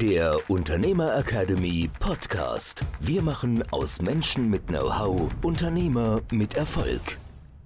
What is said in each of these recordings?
der Unternehmer Academy Podcast. Wir machen aus Menschen mit Know-how Unternehmer mit Erfolg.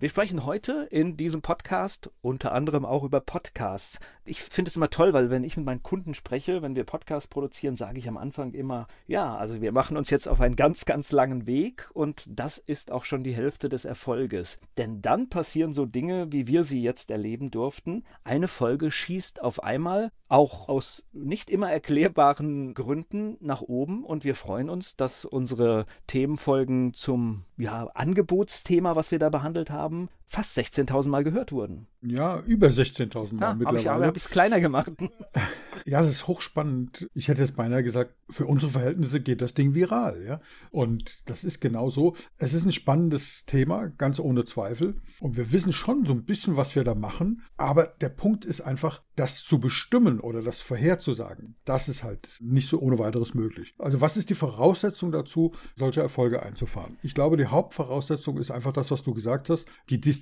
Wir sprechen heute in diesem Podcast unter anderem auch über Podcasts. Ich finde es immer toll, weil wenn ich mit meinen Kunden spreche, wenn wir Podcasts produzieren, sage ich am Anfang immer, ja, also wir machen uns jetzt auf einen ganz, ganz langen Weg und das ist auch schon die Hälfte des Erfolges. Denn dann passieren so Dinge, wie wir sie jetzt erleben durften. Eine Folge schießt auf einmal, auch aus nicht immer erklärbaren Gründen, nach oben und wir freuen uns, dass unsere Themenfolgen zum ja, Angebotsthema, was wir da behandelt haben, haben, fast 16.000 Mal gehört wurden. Ja, über 16.000 Mal ja, mittlerweile. Habe ich es kleiner gemacht. ja, es ist hochspannend. Ich hätte jetzt beinahe gesagt, für unsere Verhältnisse geht das Ding viral. Ja? Und das ist genau so. Es ist ein spannendes Thema, ganz ohne Zweifel. Und wir wissen schon so ein bisschen, was wir da machen. Aber der Punkt ist einfach, das zu bestimmen oder das vorherzusagen, das ist halt nicht so ohne weiteres möglich. Also was ist die Voraussetzung dazu, solche Erfolge einzufahren? Ich glaube, die Hauptvoraussetzung ist einfach das, was du gesagt hast, die Disziplin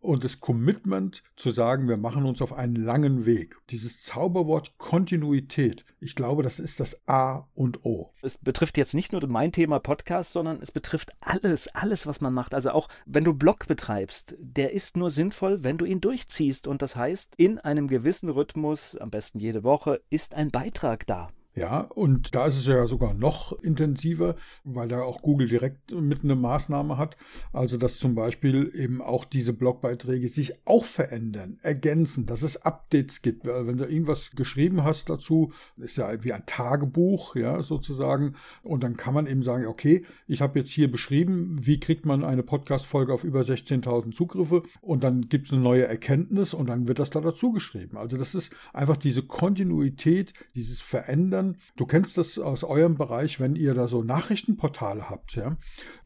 und das Commitment zu sagen, wir machen uns auf einen langen Weg. Dieses Zauberwort Kontinuität, ich glaube, das ist das A und O. Es betrifft jetzt nicht nur mein Thema Podcast, sondern es betrifft alles, alles, was man macht. Also auch wenn du Blog betreibst, der ist nur sinnvoll, wenn du ihn durchziehst. Und das heißt, in einem gewissen Rhythmus, am besten jede Woche, ist ein Beitrag da. Ja, und da ist es ja sogar noch intensiver, weil da auch Google direkt mit eine Maßnahme hat. Also, dass zum Beispiel eben auch diese Blogbeiträge sich auch verändern, ergänzen, dass es Updates gibt. Wenn du irgendwas geschrieben hast dazu, ist ja wie ein Tagebuch, ja, sozusagen. Und dann kann man eben sagen, okay, ich habe jetzt hier beschrieben, wie kriegt man eine Podcast-Folge auf über 16.000 Zugriffe und dann gibt es eine neue Erkenntnis und dann wird das da dazu geschrieben. Also, das ist einfach diese Kontinuität, dieses Verändern erinnern, du kennst das aus eurem Bereich, wenn ihr da so Nachrichtenportale habt, ja,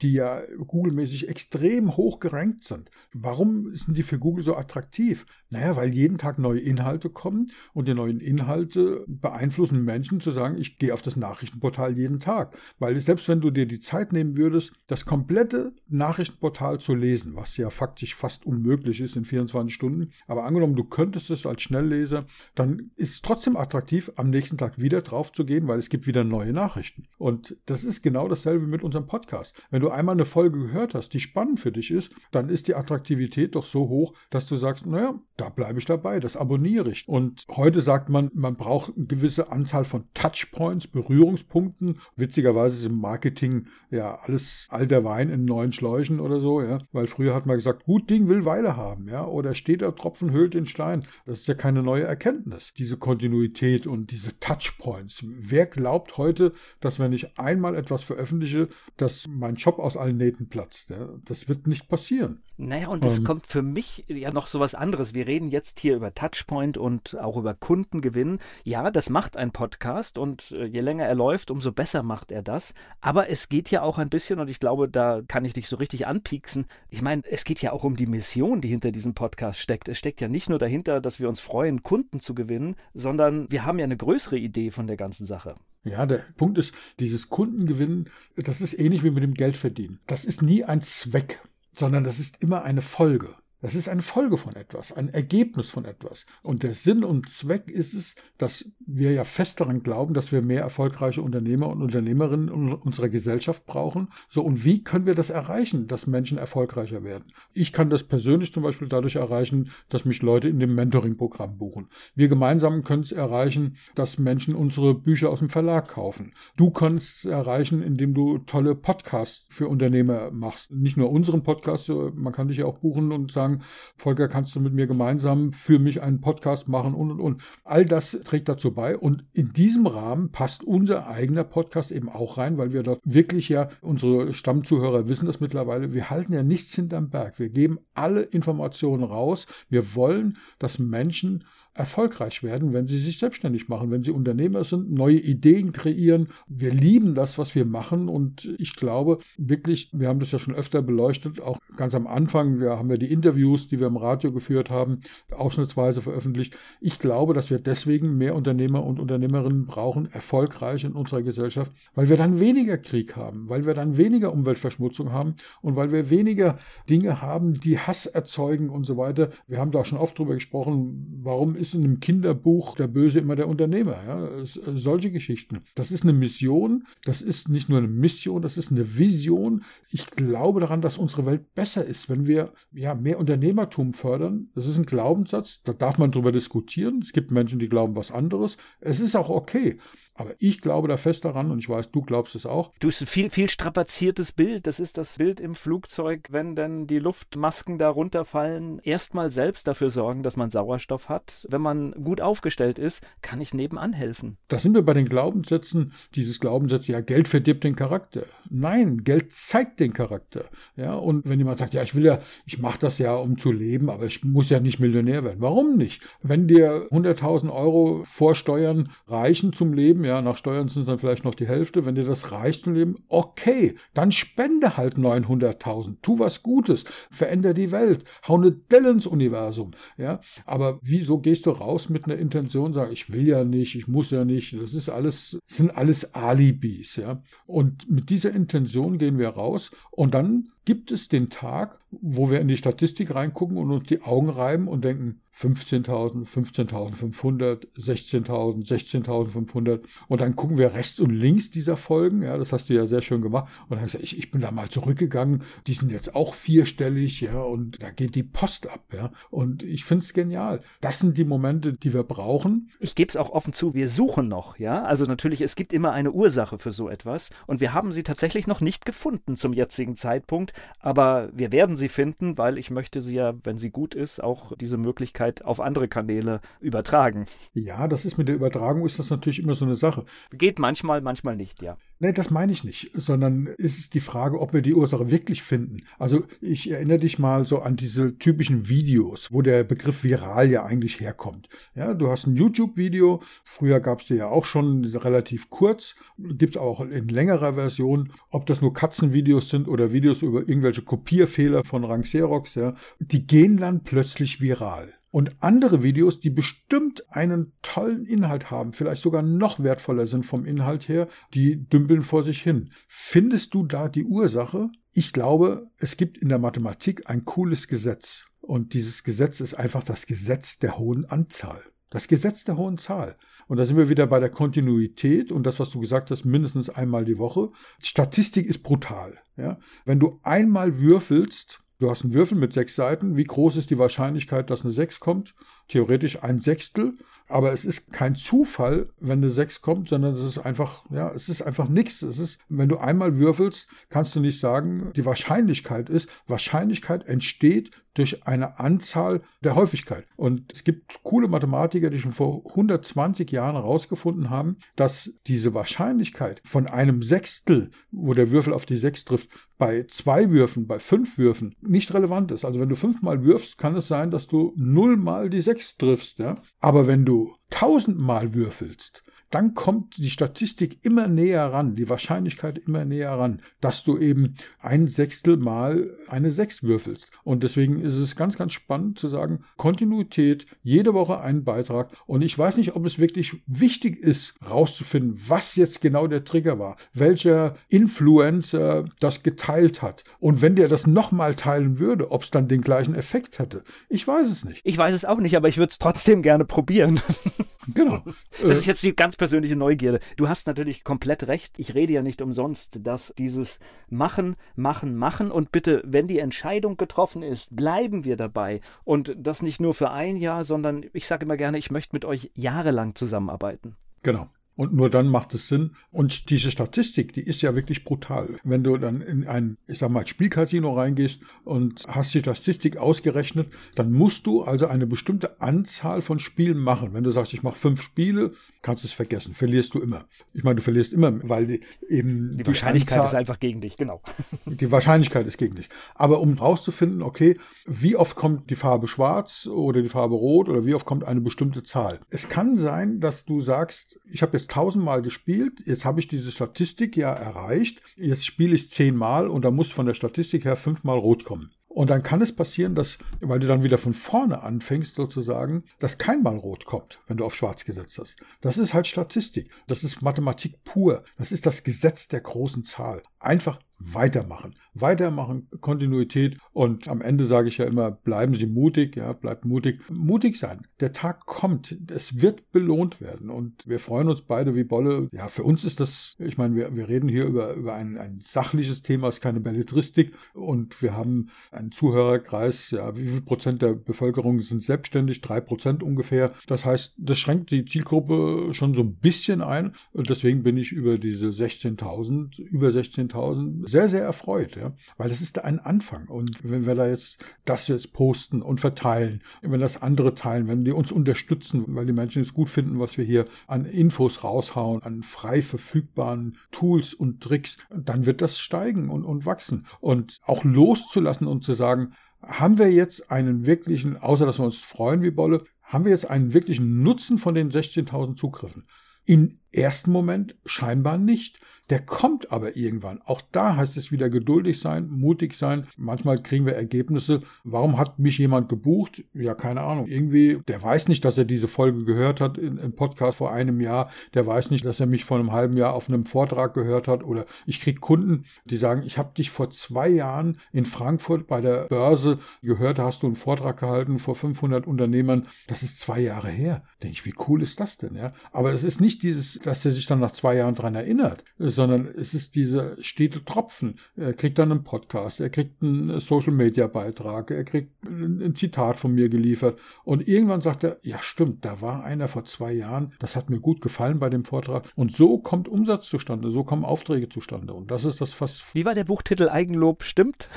die ja Google-mäßig extrem hoch gerankt sind. Warum sind die für Google so attraktiv? Naja, weil jeden Tag neue Inhalte kommen und die neuen Inhalte beeinflussen Menschen zu sagen, ich gehe auf das Nachrichtenportal jeden Tag. Weil selbst wenn du dir die Zeit nehmen würdest, das komplette Nachrichtenportal zu lesen, was ja faktisch fast unmöglich ist in 24 Stunden, aber angenommen, du könntest es als Schnellleser, dann ist es trotzdem attraktiv, am nächsten Tag wieder drauf zu gehen, weil es gibt wieder neue Nachrichten. Und das ist genau dasselbe mit unserem Podcast. Wenn du einmal eine Folge gehört hast, die spannend für dich ist, dann ist die Attraktivität doch so hoch, dass du sagst, naja, da bleibe ich dabei, das abonniere ich. Und heute sagt man, man braucht eine gewisse Anzahl von Touchpoints, Berührungspunkten. Witzigerweise ist im Marketing ja alles alter Wein in neuen Schläuchen oder so, ja. Weil früher hat man gesagt, gut Ding will Weile haben, ja. Oder steht der Tropfen hüllt den Stein. Das ist ja keine neue Erkenntnis. Diese Kontinuität und diese Touchpoints. Wer glaubt heute, dass wenn ich einmal etwas veröffentliche, dass mein Job aus allen Nähten platzt? Ja? Das wird nicht passieren. Naja, und es ähm, kommt für mich ja noch so was anderes. Wir reden jetzt hier über Touchpoint und auch über Kundengewinn. Ja, das macht ein Podcast und äh, je länger er läuft, umso besser macht er das. Aber es geht ja auch ein bisschen, und ich glaube, da kann ich dich so richtig anpieksen. Ich meine, es geht ja auch um die Mission, die hinter diesem Podcast steckt. Es steckt ja nicht nur dahinter, dass wir uns freuen, Kunden zu gewinnen, sondern wir haben ja eine größere Idee von der ganzen Sache. Ja, der Punkt ist, dieses Kundengewinnen, das ist ähnlich wie mit dem Geldverdienen. Das ist nie ein Zweck sondern das ist immer eine Folge. Das ist eine Folge von etwas, ein Ergebnis von etwas. Und der Sinn und Zweck ist es, dass wir ja fest daran glauben, dass wir mehr erfolgreiche Unternehmer und Unternehmerinnen in unserer Gesellschaft brauchen. So, und wie können wir das erreichen, dass Menschen erfolgreicher werden? Ich kann das persönlich zum Beispiel dadurch erreichen, dass mich Leute in dem Mentoring-Programm buchen. Wir gemeinsam können es erreichen, dass Menschen unsere Bücher aus dem Verlag kaufen. Du kannst es erreichen, indem du tolle Podcasts für Unternehmer machst. Nicht nur unseren Podcast, man kann dich ja auch buchen und sagen, sagen, Volker, kannst du mit mir gemeinsam für mich einen Podcast machen und und und. All das trägt dazu bei. Und in diesem Rahmen passt unser eigener Podcast eben auch rein, weil wir dort wirklich ja, unsere Stammzuhörer wissen das mittlerweile, wir halten ja nichts hinterm Berg. Wir geben alle Informationen raus. Wir wollen, dass Menschen erfolgreich werden, wenn sie sich selbstständig machen, wenn sie Unternehmer sind, neue Ideen kreieren. Wir lieben das, was wir machen und ich glaube wirklich, wir haben das ja schon öfter beleuchtet, auch ganz am Anfang, wir haben ja die Interviews, die wir im Radio geführt haben, ausschnittsweise veröffentlicht. Ich glaube, dass wir deswegen mehr Unternehmer und Unternehmerinnen brauchen, erfolgreich in unserer Gesellschaft, weil wir dann weniger Krieg haben, weil wir dann weniger Umweltverschmutzung haben und weil wir weniger Dinge haben, die Hass erzeugen und so weiter. Wir haben da schon oft drüber gesprochen, warum ist in einem Kinderbuch der Böse immer der Unternehmer? Ja? Äh, solche Geschichten. Das ist eine Mission, das ist nicht nur eine Mission, das ist eine Vision. Ich glaube daran, dass unsere Welt besser ist, wenn wir ja, mehr Unternehmertum fördern. Das ist ein Glaubenssatz, da darf man drüber diskutieren. Es gibt Menschen, die glauben was anderes. Es ist auch okay. Aber ich glaube da fest daran und ich weiß, du glaubst es auch. Du hast ein viel, viel strapaziertes Bild. Das ist das Bild im Flugzeug, wenn dann die Luftmasken da runterfallen. Erstmal selbst dafür sorgen, dass man Sauerstoff hat. Wenn man gut aufgestellt ist, kann ich nebenan helfen. Da sind wir bei den Glaubenssätzen. Dieses Glaubenssatz, ja, Geld verdirbt den Charakter. Nein, Geld zeigt den Charakter. Ja, und wenn jemand sagt, ja, ich will ja, ich mache das ja, um zu leben, aber ich muss ja nicht Millionär werden. Warum nicht? Wenn dir 100.000 Euro vor Steuern reichen zum Leben, ja, nach Steuern sind es dann vielleicht noch die Hälfte. Wenn dir das reicht zum Leben, okay, dann spende halt 900.000. Tu was Gutes, veränder die Welt, hau eine Delle ins Universum, ja. Aber wieso gehst du raus mit einer Intention, sag, ich will ja nicht, ich muss ja nicht, das ist alles, sind alles Alibis, ja. Und mit dieser Intention gehen wir raus und dann gibt es den Tag, wo wir in die Statistik reingucken und uns die Augen reiben und denken, 15.000, 15.500, 16.000, 16.500 und dann gucken wir rechts und links dieser Folgen, ja, das hast du ja sehr schön gemacht. Und dann du, ich, ich bin da mal zurückgegangen, die sind jetzt auch vierstellig, ja, und da geht die Post ab, ja, und ich finde es genial. Das sind die Momente, die wir brauchen. Ich gebe es auch offen zu, wir suchen noch, ja, also natürlich, es gibt immer eine Ursache für so etwas. Und wir haben sie tatsächlich noch nicht gefunden zum jetzigen Zeitpunkt, aber wir werden sie finden, weil ich möchte sie ja, wenn sie gut ist, auch diese Möglichkeit auf andere Kanäle übertragen. Ja, das ist mit der Übertragung ist das natürlich immer so eine Sache. Geht manchmal, manchmal nicht, ja. Nee, das meine ich nicht, sondern ist es die Frage, ob wir die Ursache wirklich finden. Also ich erinnere dich mal so an diese typischen Videos, wo der Begriff viral ja eigentlich herkommt. Ja, du hast ein YouTube-Video, früher gab es die ja auch schon relativ kurz, gibt es auch in längerer Version, ob das nur Katzenvideos sind oder Videos über irgendwelche Kopierfehler von Rang Xerox, ja, die gehen dann plötzlich viral und andere Videos, die bestimmt einen tollen Inhalt haben, vielleicht sogar noch wertvoller sind vom Inhalt her, die dümpeln vor sich hin. Findest du da die Ursache? Ich glaube, es gibt in der Mathematik ein cooles Gesetz. Und dieses Gesetz ist einfach das Gesetz der hohen Anzahl. Das Gesetz der hohen Zahl. Und da sind wir wieder bei der Kontinuität und das, was du gesagt hast, mindestens einmal die Woche. Statistik ist brutal. Ja? Wenn du einmal würfelst, Du hast einen Würfel mit sechs Seiten. Wie groß ist die Wahrscheinlichkeit, dass eine sechs kommt? Theoretisch ein Sechstel. Aber es ist kein Zufall, wenn eine 6 kommt, sondern es ist einfach, ja, es ist einfach nichts. Es ist, wenn du einmal würfelst, kannst du nicht sagen, die Wahrscheinlichkeit ist, Wahrscheinlichkeit entsteht durch eine Anzahl der Häufigkeit. Und es gibt coole Mathematiker, die schon vor 120 Jahren herausgefunden haben, dass diese Wahrscheinlichkeit von einem Sechstel, wo der Würfel auf die 6 trifft, bei zwei Würfen, bei fünf Würfen nicht relevant ist. Also wenn du fünfmal wirfst, kann es sein, dass du nullmal die 6 triffst. Ja? Aber wenn du tausendmal würfelst, dann kommt die Statistik immer näher ran, die Wahrscheinlichkeit immer näher ran, dass du eben ein Sechstel mal eine Sechs würfelst. Und deswegen ist es ganz, ganz spannend zu sagen, Kontinuität, jede Woche einen Beitrag. Und ich weiß nicht, ob es wirklich wichtig ist, rauszufinden, was jetzt genau der Trigger war, welcher Influencer das geteilt hat. Und wenn der das nochmal teilen würde, ob es dann den gleichen Effekt hätte. Ich weiß es nicht. Ich weiß es auch nicht, aber ich würde es trotzdem gerne probieren. Genau. Das ist jetzt die ganz persönliche Neugierde. Du hast natürlich komplett recht. Ich rede ja nicht umsonst, dass dieses Machen, Machen, Machen und bitte, wenn die Entscheidung getroffen ist, bleiben wir dabei. Und das nicht nur für ein Jahr, sondern ich sage immer gerne, ich möchte mit euch jahrelang zusammenarbeiten. Genau. Und nur dann macht es Sinn. Und diese Statistik, die ist ja wirklich brutal. Wenn du dann in ein, ich sag mal, Spielcasino reingehst und hast die Statistik ausgerechnet, dann musst du also eine bestimmte Anzahl von Spielen machen. Wenn du sagst, ich mache fünf Spiele, kannst du es vergessen. Verlierst du immer. Ich meine, du verlierst immer, weil die, eben. Die, die Wahrscheinlichkeit Anzahl, ist einfach gegen dich, genau. Die Wahrscheinlichkeit ist gegen dich. Aber um rauszufinden, okay, wie oft kommt die Farbe schwarz oder die Farbe rot oder wie oft kommt eine bestimmte Zahl. Es kann sein, dass du sagst, ich habe jetzt tausendmal gespielt, jetzt habe ich diese Statistik ja erreicht, jetzt spiele ich zehnmal und da muss von der Statistik her fünfmal rot kommen. Und dann kann es passieren, dass, weil du dann wieder von vorne anfängst sozusagen, dass kein Mal rot kommt, wenn du auf schwarz gesetzt hast. Das ist halt Statistik. Das ist Mathematik pur. Das ist das Gesetz der großen Zahl. Einfach weitermachen. Weitermachen, Kontinuität und am Ende sage ich ja immer, bleiben Sie mutig, ja, bleibt mutig. Mutig sein. Der Tag kommt. Es wird belohnt werden und wir freuen uns beide wie Bolle. Ja, für uns ist das, ich meine, wir, wir reden hier über, über ein, ein sachliches Thema, es ist keine Belletristik und wir haben einen Zuhörerkreis, ja, wie viel Prozent der Bevölkerung sind selbstständig? Drei Prozent ungefähr. Das heißt, das schränkt die Zielgruppe schon so ein bisschen ein und deswegen bin ich über diese 16.000, über 16.000 sehr, sehr erfreut, ja, weil es ist ein Anfang. Und wenn wir da jetzt das jetzt posten und verteilen, wenn das andere teilen, wenn die uns unterstützen, weil die Menschen es gut finden, was wir hier an Infos raushauen, an frei verfügbaren Tools und Tricks, dann wird das steigen und, und wachsen. Und auch loszulassen und zu sagen, haben wir jetzt einen wirklichen, außer dass wir uns freuen wie Bolle, haben wir jetzt einen wirklichen Nutzen von den 16.000 Zugriffen? In ersten Moment scheinbar nicht. Der kommt aber irgendwann. Auch da heißt es wieder geduldig sein, mutig sein. Manchmal kriegen wir Ergebnisse. Warum hat mich jemand gebucht? Ja, keine Ahnung. Irgendwie, der weiß nicht, dass er diese Folge gehört hat im Podcast vor einem Jahr. Der weiß nicht, dass er mich vor einem halben Jahr auf einem Vortrag gehört hat. Oder ich kriege Kunden, die sagen, ich habe dich vor zwei Jahren in Frankfurt bei der Börse gehört, hast du einen Vortrag gehalten vor 500 Unternehmern. Das ist zwei Jahre her. Denke ich, wie cool ist das denn? Ja, aber es ist nicht dieses dass der sich dann nach zwei Jahren dran erinnert, sondern es ist dieser stete Tropfen. Er kriegt dann einen Podcast, er kriegt einen Social Media Beitrag, er kriegt ein Zitat von mir geliefert und irgendwann sagt er, ja stimmt, da war einer vor zwei Jahren, das hat mir gut gefallen bei dem Vortrag und so kommt Umsatz zustande, so kommen Aufträge zustande und das ist das fast. Wie war der Buchtitel Eigenlob stimmt?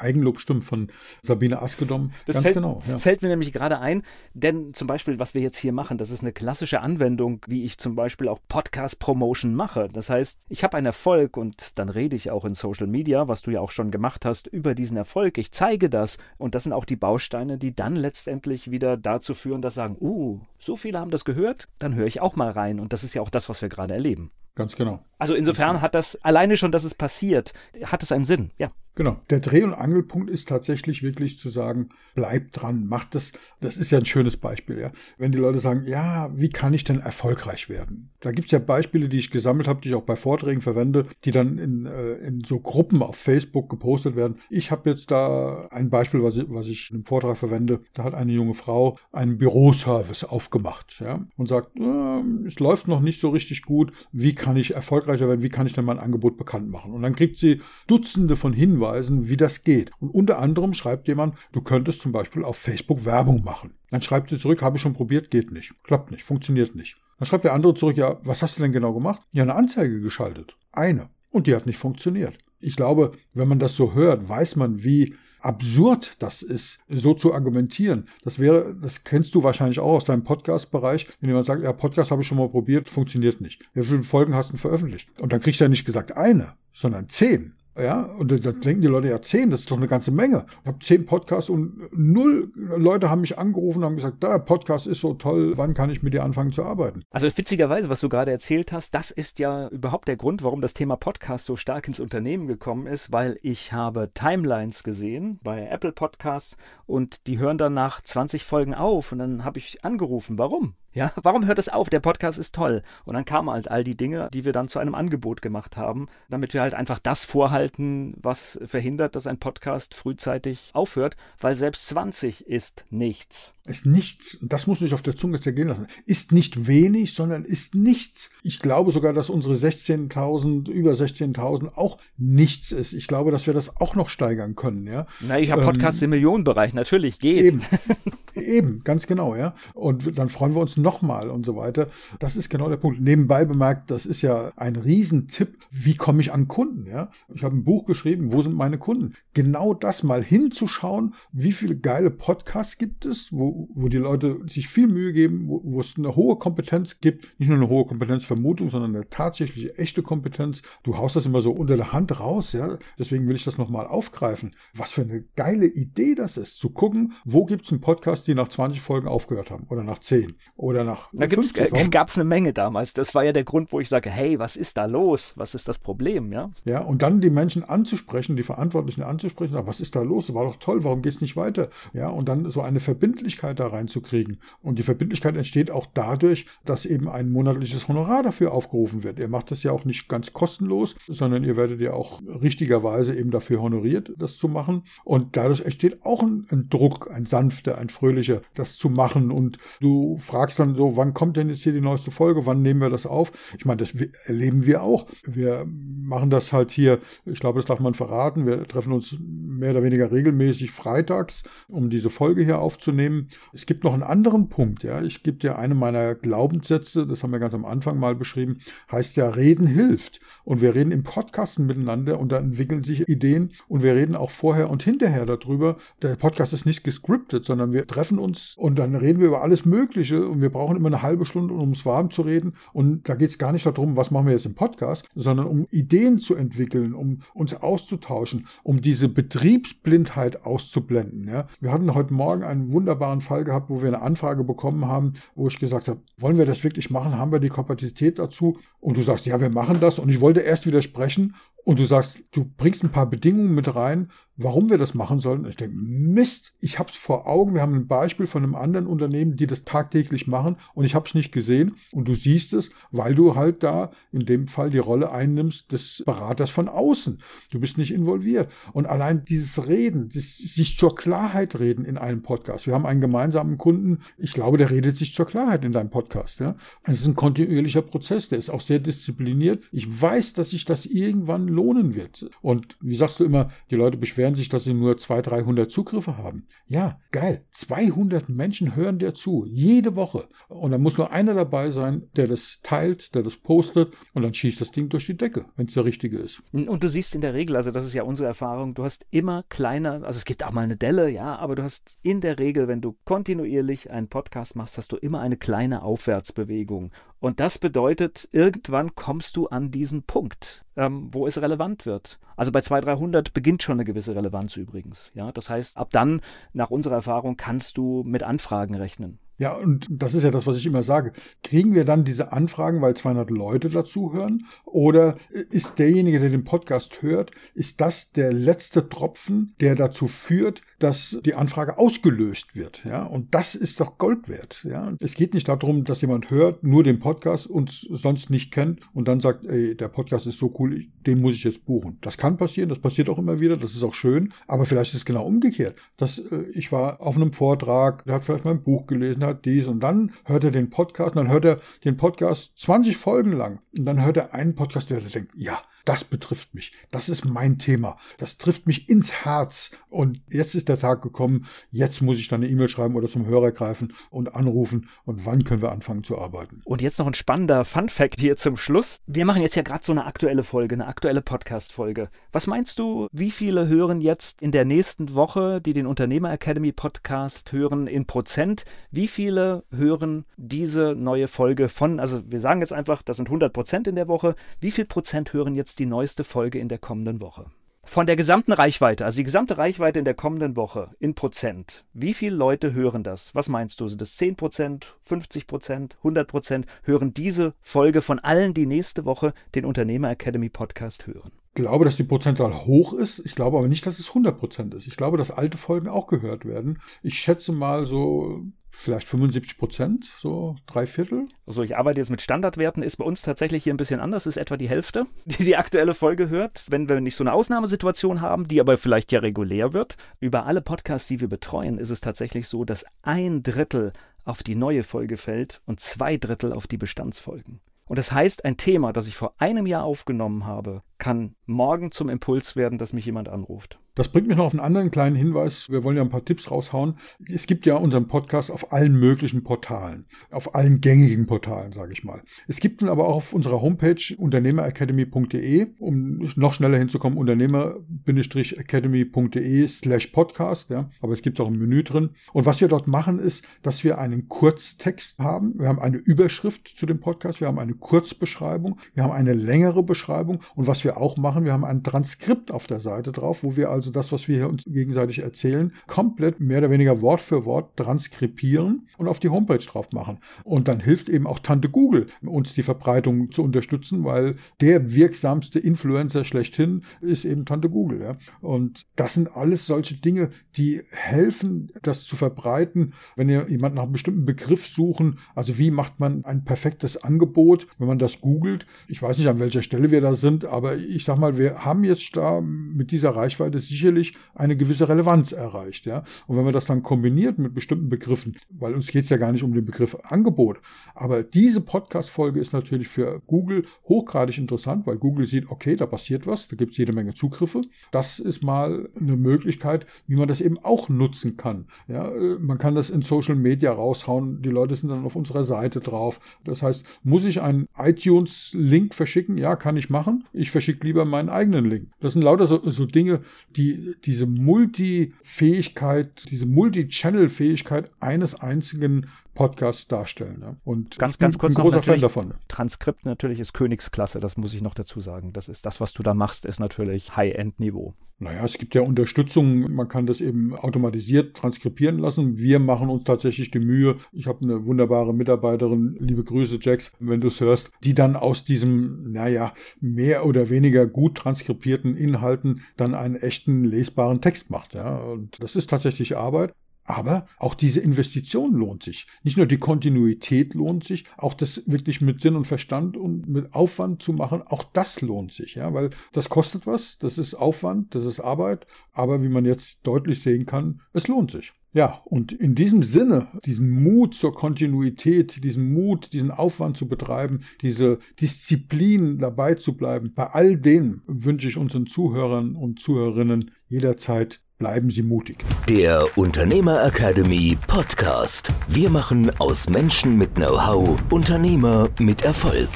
Eigenlob stimmt von Sabine Askedom. Das Ganz fällt, genau. Ja. Fällt mir nämlich gerade ein, denn zum Beispiel, was wir jetzt hier machen, das ist eine klassische Anwendung, wie ich zum Beispiel auch Podcast-Promotion mache. Das heißt, ich habe einen Erfolg und dann rede ich auch in Social Media, was du ja auch schon gemacht hast, über diesen Erfolg. Ich zeige das und das sind auch die Bausteine, die dann letztendlich wieder dazu führen, dass sagen, uh, so viele haben das gehört, dann höre ich auch mal rein und das ist ja auch das, was wir gerade erleben. Ganz genau. Also insofern hat das alleine schon, dass es passiert, hat es einen Sinn, ja. Genau. Der Dreh- und Angelpunkt ist tatsächlich wirklich zu sagen, bleib dran, mach das. Das ist ja ein schönes Beispiel, ja. Wenn die Leute sagen, ja, wie kann ich denn erfolgreich werden? Da gibt es ja Beispiele, die ich gesammelt habe, die ich auch bei Vorträgen verwende, die dann in, äh, in so Gruppen auf Facebook gepostet werden. Ich habe jetzt da ein Beispiel, was ich, was ich in einem Vortrag verwende. Da hat eine junge Frau einen Büroservice aufgemacht, ja, und sagt, äh, es läuft noch nicht so richtig gut. Wie kann ich erfolgreicher werden? Wie kann ich denn mein Angebot bekannt machen? Und dann kriegt sie Dutzende von Hinweisen, hinweisen, wie das geht. Und unter anderem schreibt jemand, du könntest zum Beispiel auf Facebook Werbung machen. Dann schreibt sie zurück, habe ich schon probiert, geht nicht. Klappt nicht, funktioniert nicht. Dann schreibt der andere zurück, ja, was hast du denn genau gemacht? Ja, eine Anzeige geschaltet. Eine. Und die hat nicht funktioniert. Ich glaube, wenn man das so hört, weiß man, wie absurd das ist, so zu argumentieren. Das wäre, das kennst du wahrscheinlich auch aus deinem Podcast-Bereich, wenn jemand sagt, ja, Podcast habe ich schon mal probiert, funktioniert nicht. Wie viele Folgen hast du veröffentlicht? Und dann kriegst du ja nicht gesagt eine, sondern zehn. Ja, und da denken die Leute ja zehn, das ist doch eine ganze Menge. Ich habe zehn Podcasts und null Leute haben mich angerufen und haben gesagt, der Podcast ist so toll, wann kann ich mit dir anfangen zu arbeiten? Also witzigerweise, was du gerade erzählt hast, das ist ja überhaupt der Grund, warum das Thema Podcast so stark ins Unternehmen gekommen ist, weil ich habe Timelines gesehen bei Apple Podcasts und die hören dann nach 20 Folgen auf und dann habe ich angerufen, warum? Ja, warum hört es auf? Der Podcast ist toll. Und dann kamen halt all die Dinge, die wir dann zu einem Angebot gemacht haben, damit wir halt einfach das vorhalten, was verhindert, dass ein Podcast frühzeitig aufhört, weil selbst 20 ist nichts. Ist nichts, das muss ich auf der Zunge zergehen lassen, ist nicht wenig, sondern ist nichts. Ich glaube sogar, dass unsere 16.000, über 16.000 auch nichts ist. Ich glaube, dass wir das auch noch steigern können, ja. Na, ich habe Podcasts ähm, im Millionenbereich, natürlich, geht. Eben, eben, ganz genau, ja. Und dann freuen wir uns nochmal und so weiter. Das ist genau der Punkt. Nebenbei bemerkt, das ist ja ein Riesentipp. Wie komme ich an Kunden? Ja? Ich habe ein Buch geschrieben, wo sind meine Kunden? Genau das mal hinzuschauen, wie viele geile Podcasts gibt es, wo, wo die Leute sich viel Mühe geben, wo, wo es eine hohe Kompetenz gibt, nicht nur eine hohe Kompetenzvermutung, sondern eine tatsächliche echte Kompetenz. Du haust das immer so unter der Hand raus, ja. Deswegen will ich das nochmal aufgreifen. Was für eine geile Idee das ist, zu gucken, wo gibt es einen Podcast, die nach 20 Folgen aufgehört haben oder nach 10 oder nach Da gab es eine Menge damals. Das war ja der Grund, wo ich sage, hey, was ist da los? Was ist das Problem, ja? Ja, und dann die Menschen anzusprechen, die Verantwortlichen anzusprechen, was ist da los? War doch toll, warum geht es nicht weiter? Ja, und dann so eine Verbindlichkeit da reinzukriegen. Und die Verbindlichkeit entsteht auch dadurch, dass eben ein monatliches Honorar dafür aufgerufen wird. Ihr macht das ja auch nicht ganz kostenlos, sondern ihr werdet ja auch richtigerweise eben dafür honoriert, das zu machen. Und dadurch entsteht auch ein, ein Druck, ein sanfter, ein fröhlicher, das zu machen. Und du fragst dann so, wann kommt denn jetzt hier die neueste Folge? Wann nehmen wir das auf? Ich meine, das erleben wir auch. Wir machen das halt hier, ich glaube, das darf man verraten. Wir treffen uns mehr oder weniger regelmäßig freitags, um diese Folge hier aufzunehmen. Es gibt noch einen anderen Punkt, ja. Ich gebe dir eine meiner Glaubenssätze, das haben wir ganz am Anfang mal beschrieben, heißt ja, reden hilft. Und wir reden im Podcasten miteinander und da entwickeln sich Ideen und wir reden auch vorher und hinterher darüber. Der Podcast ist nicht gescriptet, sondern wir treffen uns und dann reden wir über alles Mögliche und wir brauchen immer eine halbe Stunde, um es warm zu reden. Und da geht es gar nicht darum, was machen wir jetzt im Podcast, sondern um Ideen zu entwickeln, um uns auszutauschen, um diese Betriebsblindheit auszublenden. Ja. Wir hatten heute Morgen einen wunderbaren Fall gehabt, wo wir eine Anfrage bekommen haben, wo ich gesagt habe, wollen wir das wirklich machen? Haben wir die Kapazität dazu? Und du sagst, ja, wir machen das. Und ich wollte erst widersprechen und du sagst, du bringst ein paar Bedingungen mit rein, warum wir das machen sollen. Ich denke, Mist, ich habe es vor Augen. Wir haben ein Beispiel von einem anderen Unternehmen, die das tagtäglich machen und ich habe es nicht gesehen. Und du siehst es, weil du halt da in dem Fall die Rolle einnimmst des Beraters von außen. Du bist nicht involviert. Und allein dieses Reden, das, sich zur Klarheit reden in einem Podcast. Wir haben einen gemeinsamen Kunden, ich glaube, der redet sich zur Klarheit in deinem Podcast. Ja? Es ist ein kontinuierlicher Prozess, der ist auch sehr diszipliniert. Ich weiß, dass sich das irgendwann lohnen wird. Und wie sagst du immer, die Leute beschweren sich, dass sie nur 200, 300 Zugriffe haben. Ja, geil. 200 Menschen hören dir zu, jede Woche. Und dann muss nur einer dabei sein, der das teilt, der das postet und dann schießt das Ding durch die Decke, wenn es der richtige ist. Und du siehst in der Regel, also das ist ja unsere Erfahrung, du hast immer kleiner, also es gibt auch mal eine Delle, ja, aber du hast in der Regel, wenn du kontinuierlich einen Podcast machst, hast du immer eine kleine Aufwärtsbewegung. Und das bedeutet, irgendwann kommst du an diesen Punkt, ähm, wo es relevant wird. Also bei 200, 300 beginnt schon eine gewisse Relevanz übrigens. Ja, das heißt, ab dann, nach unserer Erfahrung, kannst du mit Anfragen rechnen. Ja, und das ist ja das, was ich immer sage. Kriegen wir dann diese Anfragen, weil 200 Leute dazuhören? Oder ist derjenige, der den Podcast hört, ist das der letzte Tropfen, der dazu führt, dass die Anfrage ausgelöst wird? Ja, und das ist doch Gold wert. Ja, es geht nicht darum, dass jemand hört, nur den Podcast und sonst nicht kennt und dann sagt, ey, der Podcast ist so cool, den muss ich jetzt buchen. Das kann passieren, das passiert auch immer wieder, das ist auch schön. Aber vielleicht ist es genau umgekehrt. Dass, äh, ich war auf einem Vortrag, der hat vielleicht mein Buch gelesen, hat dies und dann hört er den Podcast, und dann hört er den Podcast 20 Folgen lang. Und dann hört er einen Podcast, der denkt, ja, das betrifft mich. Das ist mein Thema. Das trifft mich ins Herz. Und jetzt ist der Tag gekommen. Jetzt muss ich dann eine E-Mail schreiben oder zum Hörer greifen und anrufen. Und wann können wir anfangen zu arbeiten? Und jetzt noch ein spannender Fun-Fact hier zum Schluss. Wir machen jetzt ja gerade so eine aktuelle Folge, eine aktuelle Podcast-Folge. Was meinst du, wie viele hören jetzt in der nächsten Woche, die den Unternehmer Academy Podcast hören, in Prozent? Wie viele hören diese neue Folge von, also wir sagen jetzt einfach, das sind 100 Prozent in der Woche. Wie viel Prozent hören jetzt die neueste Folge in der kommenden Woche. Von der gesamten Reichweite, also die gesamte Reichweite in der kommenden Woche in Prozent, wie viele Leute hören das? Was meinst du? Sind das 10 Prozent, 50 Prozent, 100 Prozent? Hören diese Folge von allen, die nächste Woche den Unternehmer Academy Podcast hören? Ich glaube, dass die Prozentzahl hoch ist. Ich glaube aber nicht, dass es 100 Prozent ist. Ich glaube, dass alte Folgen auch gehört werden. Ich schätze mal so vielleicht 75 Prozent, so drei Viertel. Also ich arbeite jetzt mit Standardwerten, ist bei uns tatsächlich hier ein bisschen anders, ist etwa die Hälfte, die die aktuelle Folge hört. Wenn wir nicht so eine Ausnahmesituation haben, die aber vielleicht ja regulär wird. Über alle Podcasts, die wir betreuen, ist es tatsächlich so, dass ein Drittel auf die neue Folge fällt und zwei Drittel auf die Bestandsfolgen. Und das heißt, ein Thema, das ich vor einem Jahr aufgenommen habe, kann morgen zum Impuls werden, dass mich jemand anruft. Das bringt mich noch auf einen anderen kleinen Hinweis. Wir wollen ja ein paar Tipps raushauen. Es gibt ja unseren Podcast auf allen möglichen Portalen, auf allen gängigen Portalen, sage ich mal. Es gibt ihn aber auch auf unserer Homepage unternehmeracademy.de, um noch schneller hinzukommen, unternehmer-academy.de slash podcast. Ja. Aber es gibt auch im Menü drin. Und was wir dort machen, ist, dass wir einen Kurztext haben. Wir haben eine Überschrift zu dem Podcast, wir haben eine Kurzbeschreibung, wir haben eine längere Beschreibung. Und was wir auch machen, wir haben ein Transkript auf der Seite drauf, wo wir also also das, was wir hier uns gegenseitig erzählen, komplett mehr oder weniger Wort für Wort transkribieren und auf die Homepage drauf machen. Und dann hilft eben auch Tante Google, uns die Verbreitung zu unterstützen, weil der wirksamste Influencer schlechthin ist eben Tante Google. Ja. Und das sind alles solche Dinge, die helfen, das zu verbreiten. Wenn ihr jemand nach einem bestimmten Begriff suchen, also wie macht man ein perfektes Angebot, wenn man das googelt. Ich weiß nicht, an welcher Stelle wir da sind, aber ich sag mal, wir haben jetzt da mit dieser Reichweite sicherlich eine gewisse Relevanz erreicht. Ja? Und wenn man das dann kombiniert mit bestimmten Begriffen, weil uns geht es ja gar nicht um den Begriff Angebot, aber diese Podcast-Folge ist natürlich für Google hochgradig interessant, weil Google sieht, okay, da passiert was, da gibt es jede Menge Zugriffe. Das ist mal eine Möglichkeit, wie man das eben auch nutzen kann. Ja? Man kann das in Social Media raushauen, die Leute sind dann auf unserer Seite drauf. Das heißt, muss ich einen iTunes-Link verschicken? Ja, kann ich machen. Ich verschicke lieber meinen eigenen Link. Das sind lauter so, so Dinge, die diese Multi-Fähigkeit, diese Multi-Channel-Fähigkeit eines einzigen Podcasts darstellen. Ja. Und ganz, ganz kurz ein großer Fan davon. Transkript natürlich ist Königsklasse, das muss ich noch dazu sagen. Das ist das, was du da machst, ist natürlich High-End-Niveau. Naja, es gibt ja Unterstützung, man kann das eben automatisiert transkribieren lassen. Wir machen uns tatsächlich die Mühe. Ich habe eine wunderbare Mitarbeiterin, liebe Grüße, Jax, wenn du es hörst, die dann aus diesem, naja, mehr oder weniger gut transkribierten Inhalten dann einen echten lesbaren Text macht. Ja. Und das ist tatsächlich Arbeit. Aber auch diese Investition lohnt sich. Nicht nur die Kontinuität lohnt sich, auch das wirklich mit Sinn und Verstand und mit Aufwand zu machen, auch das lohnt sich, ja, weil das kostet was, das ist Aufwand, das ist Arbeit, aber wie man jetzt deutlich sehen kann, es lohnt sich. Ja, und in diesem Sinne, diesen Mut zur Kontinuität, diesen Mut, diesen Aufwand zu betreiben, diese Disziplin dabei zu bleiben, bei all dem wünsche ich unseren Zuhörern und Zuhörerinnen jederzeit Bleiben Sie mutig. Der Unternehmer Academy Podcast. Wir machen aus Menschen mit Know-how Unternehmer mit Erfolg.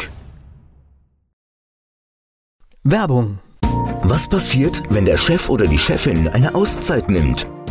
Werbung. Was passiert, wenn der Chef oder die Chefin eine Auszeit nimmt